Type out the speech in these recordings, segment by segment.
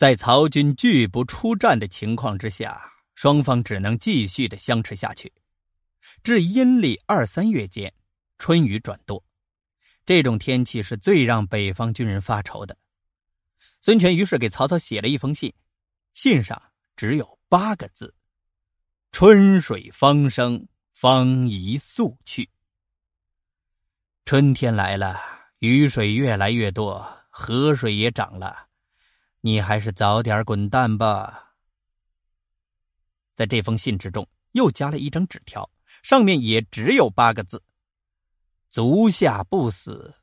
在曹军拒不出战的情况之下，双方只能继续的相持下去。至阴历二三月间，春雨转多，这种天气是最让北方军人发愁的。孙权于是给曹操写了一封信，信上只有八个字：“春水方生，方宜速去。”春天来了，雨水越来越多，河水也涨了，你还是早点滚蛋吧。在这封信之中，又加了一张纸条。上面也只有八个字：“足下不死，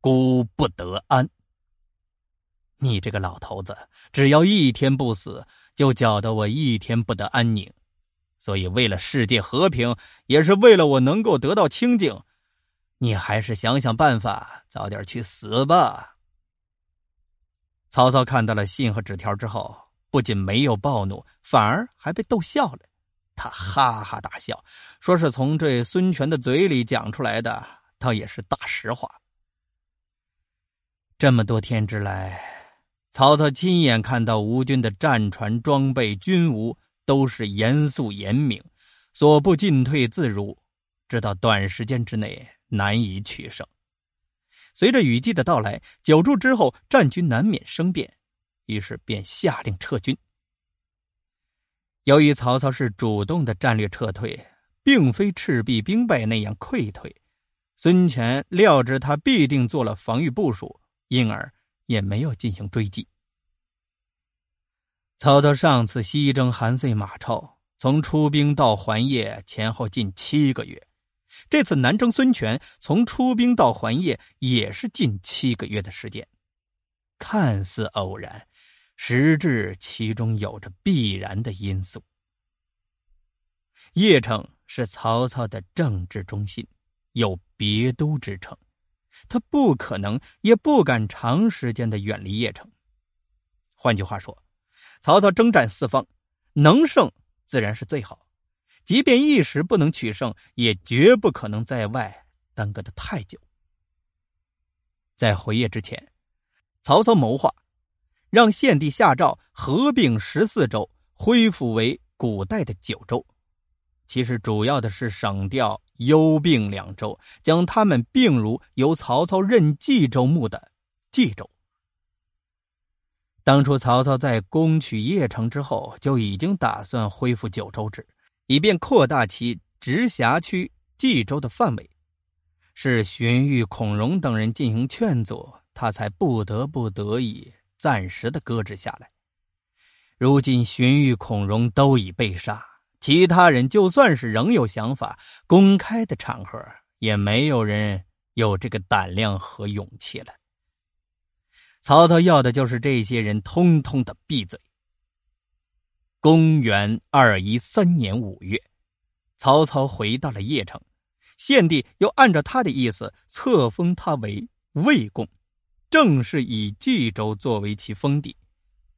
孤不得安。”你这个老头子，只要一天不死，就搅得我一天不得安宁。所以，为了世界和平，也是为了我能够得到清静，你还是想想办法，早点去死吧。曹操看到了信和纸条之后，不仅没有暴怒，反而还被逗笑了。他哈哈大笑，说是从这孙权的嘴里讲出来的，倒也是大实话。这么多天之来，曹操亲眼看到吴军的战船装备、军务都是严肃严明，所不进退自如，知道短时间之内难以取胜。随着雨季的到来，久住之后，战局难免生变，于是便下令撤军。由于曹操是主动的战略撤退，并非赤壁兵败那样溃退，孙权料知他必定做了防御部署，因而也没有进行追击。曹操上次西征韩遂、马超，从出兵到还业前后近七个月；这次南征孙权，从出兵到还业也是近七个月的时间。看似偶然。实质其中有着必然的因素。邺城是曹操的政治中心，有别都之称，他不可能也不敢长时间的远离邺城。换句话说，曹操征战四方，能胜自然是最好，即便一时不能取胜，也绝不可能在外耽搁的太久。在回邺之前，曹操谋划。让献帝下诏合并十四州，恢复为古代的九州。其实主要的是省掉幽并两州，将他们并入由曹操任冀州牧的冀州。当初曹操在攻取邺城之后，就已经打算恢复九州制，以便扩大其直辖区冀州的范围。是荀彧、孔融等人进行劝阻，他才不得不得已。暂时的搁置下来。如今荀彧、孔融都已被杀，其他人就算是仍有想法，公开的场合也没有人有这个胆量和勇气了。曹操要的就是这些人通通的闭嘴。公元二一三年五月，曹操回到了邺城，献帝又按照他的意思册封他为魏公。正式以冀州作为其封地，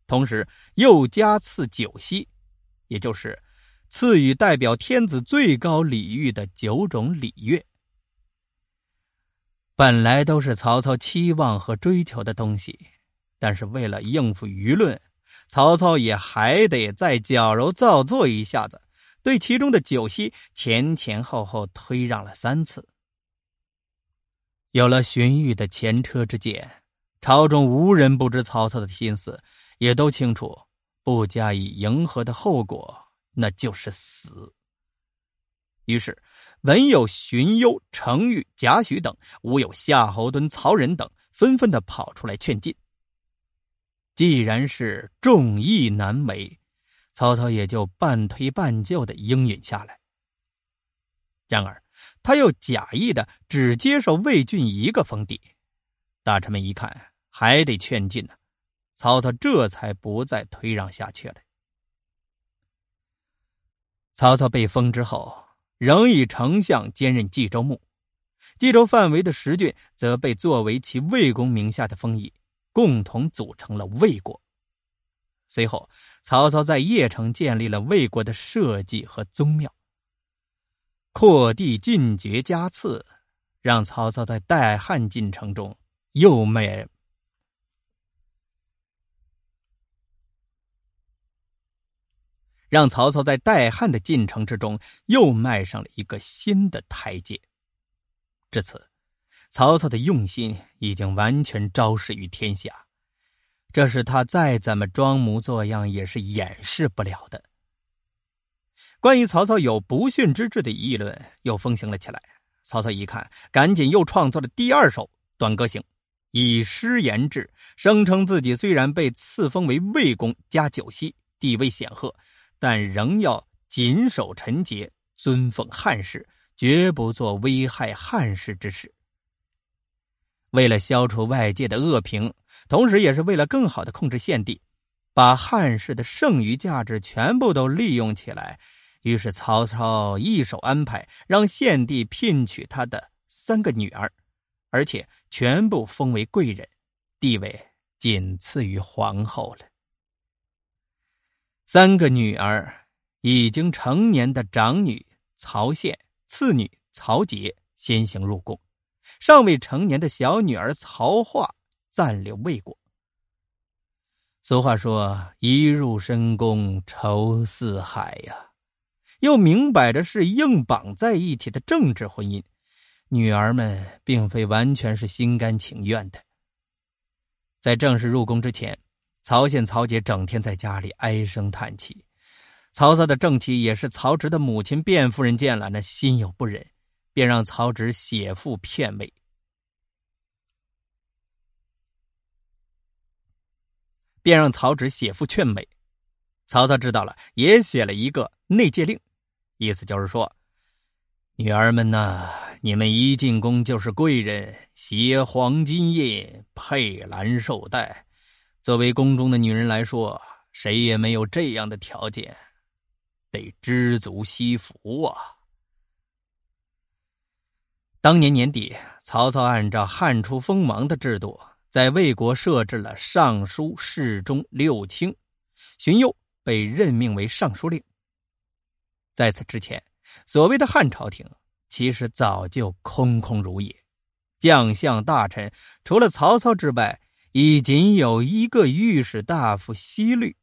同时又加赐九锡，也就是赐予代表天子最高礼遇的九种礼乐。本来都是曹操期望和追求的东西，但是为了应付舆论，曹操也还得再矫揉造作一下子，对其中的九锡前前后后推让了三次。有了荀彧的前车之鉴。朝中无人不知曹操的心思，也都清楚，不加以迎合的后果，那就是死。于是，文有荀攸、程昱、贾诩等，武有夏侯惇、曹仁等，纷纷的跑出来劝进。既然是众议难为，曹操也就半推半就的应允下来。然而，他又假意的只接受魏郡一个封地。大臣们一看，还得劝进呢，曹操这才不再推让下去了。曹操被封之后，仍以丞相兼任冀州牧，冀州范围的十郡则被作为其魏公名下的封邑，共同组成了魏国。随后，曹操在邺城建立了魏国的社稷和宗庙，扩地进爵加赐，让曹操在代汉进程中。又灭，让曹操在代汉的进程之中又迈上了一个新的台阶。至此，曹操的用心已经完全昭示于天下，这是他再怎么装模作样也是掩饰不了的。关于曹操有不逊之志的议论又风行了起来。曹操一看，赶紧又创作了第二首《短歌行》，以诗言志，声称自己虽然被赐封为魏公加九锡，地位显赫，但仍要谨守臣节，尊奉汉室，绝不做危害汉室之事。为了消除外界的恶评，同时也是为了更好的控制献帝，把汉室的剩余价值全部都利用起来。于是曹操一手安排，让献帝聘娶他的三个女儿，而且全部封为贵人，地位仅次于皇后了。三个女儿已经成年的长女曹宪、次女曹节先行入宫，尚未成年的小女儿曹化暂留未果。俗话说：“一入深宫愁似海呀。”又明摆着是硬绑在一起的政治婚姻，女儿们并非完全是心甘情愿的。在正式入宫之前，曹宪、曹杰整天在家里唉声叹气。曹操的正妻也是曹植的母亲卞夫人见了，那心有不忍，便让曹植写赋骗慰，便让曹植写赋劝美。曹操知道了，也写了一个内戒令。意思就是说，女儿们呐，你们一进宫就是贵人，携黄金印，佩兰绶带。作为宫中的女人来说，谁也没有这样的条件，得知足惜福啊。当年年底，曹操按照汉初封王的制度，在魏国设置了尚书、侍中、六卿，荀攸被任命为尚书令。在此之前，所谓的汉朝廷其实早就空空如也，将相大臣除了曹操之外，已仅有一个御史大夫西律，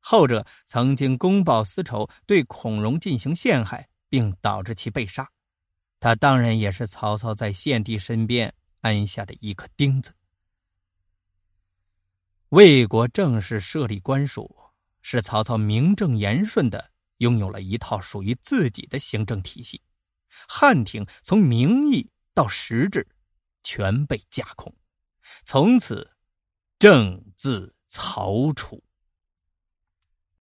后者曾经公报私仇，对孔融进行陷害，并导致其被杀。他当然也是曹操在献帝身边安下的一颗钉子。魏国正式设立官署，是曹操名正言顺的。拥有了一套属于自己的行政体系，汉廷从名义到实质全被架空，从此政自曹楚。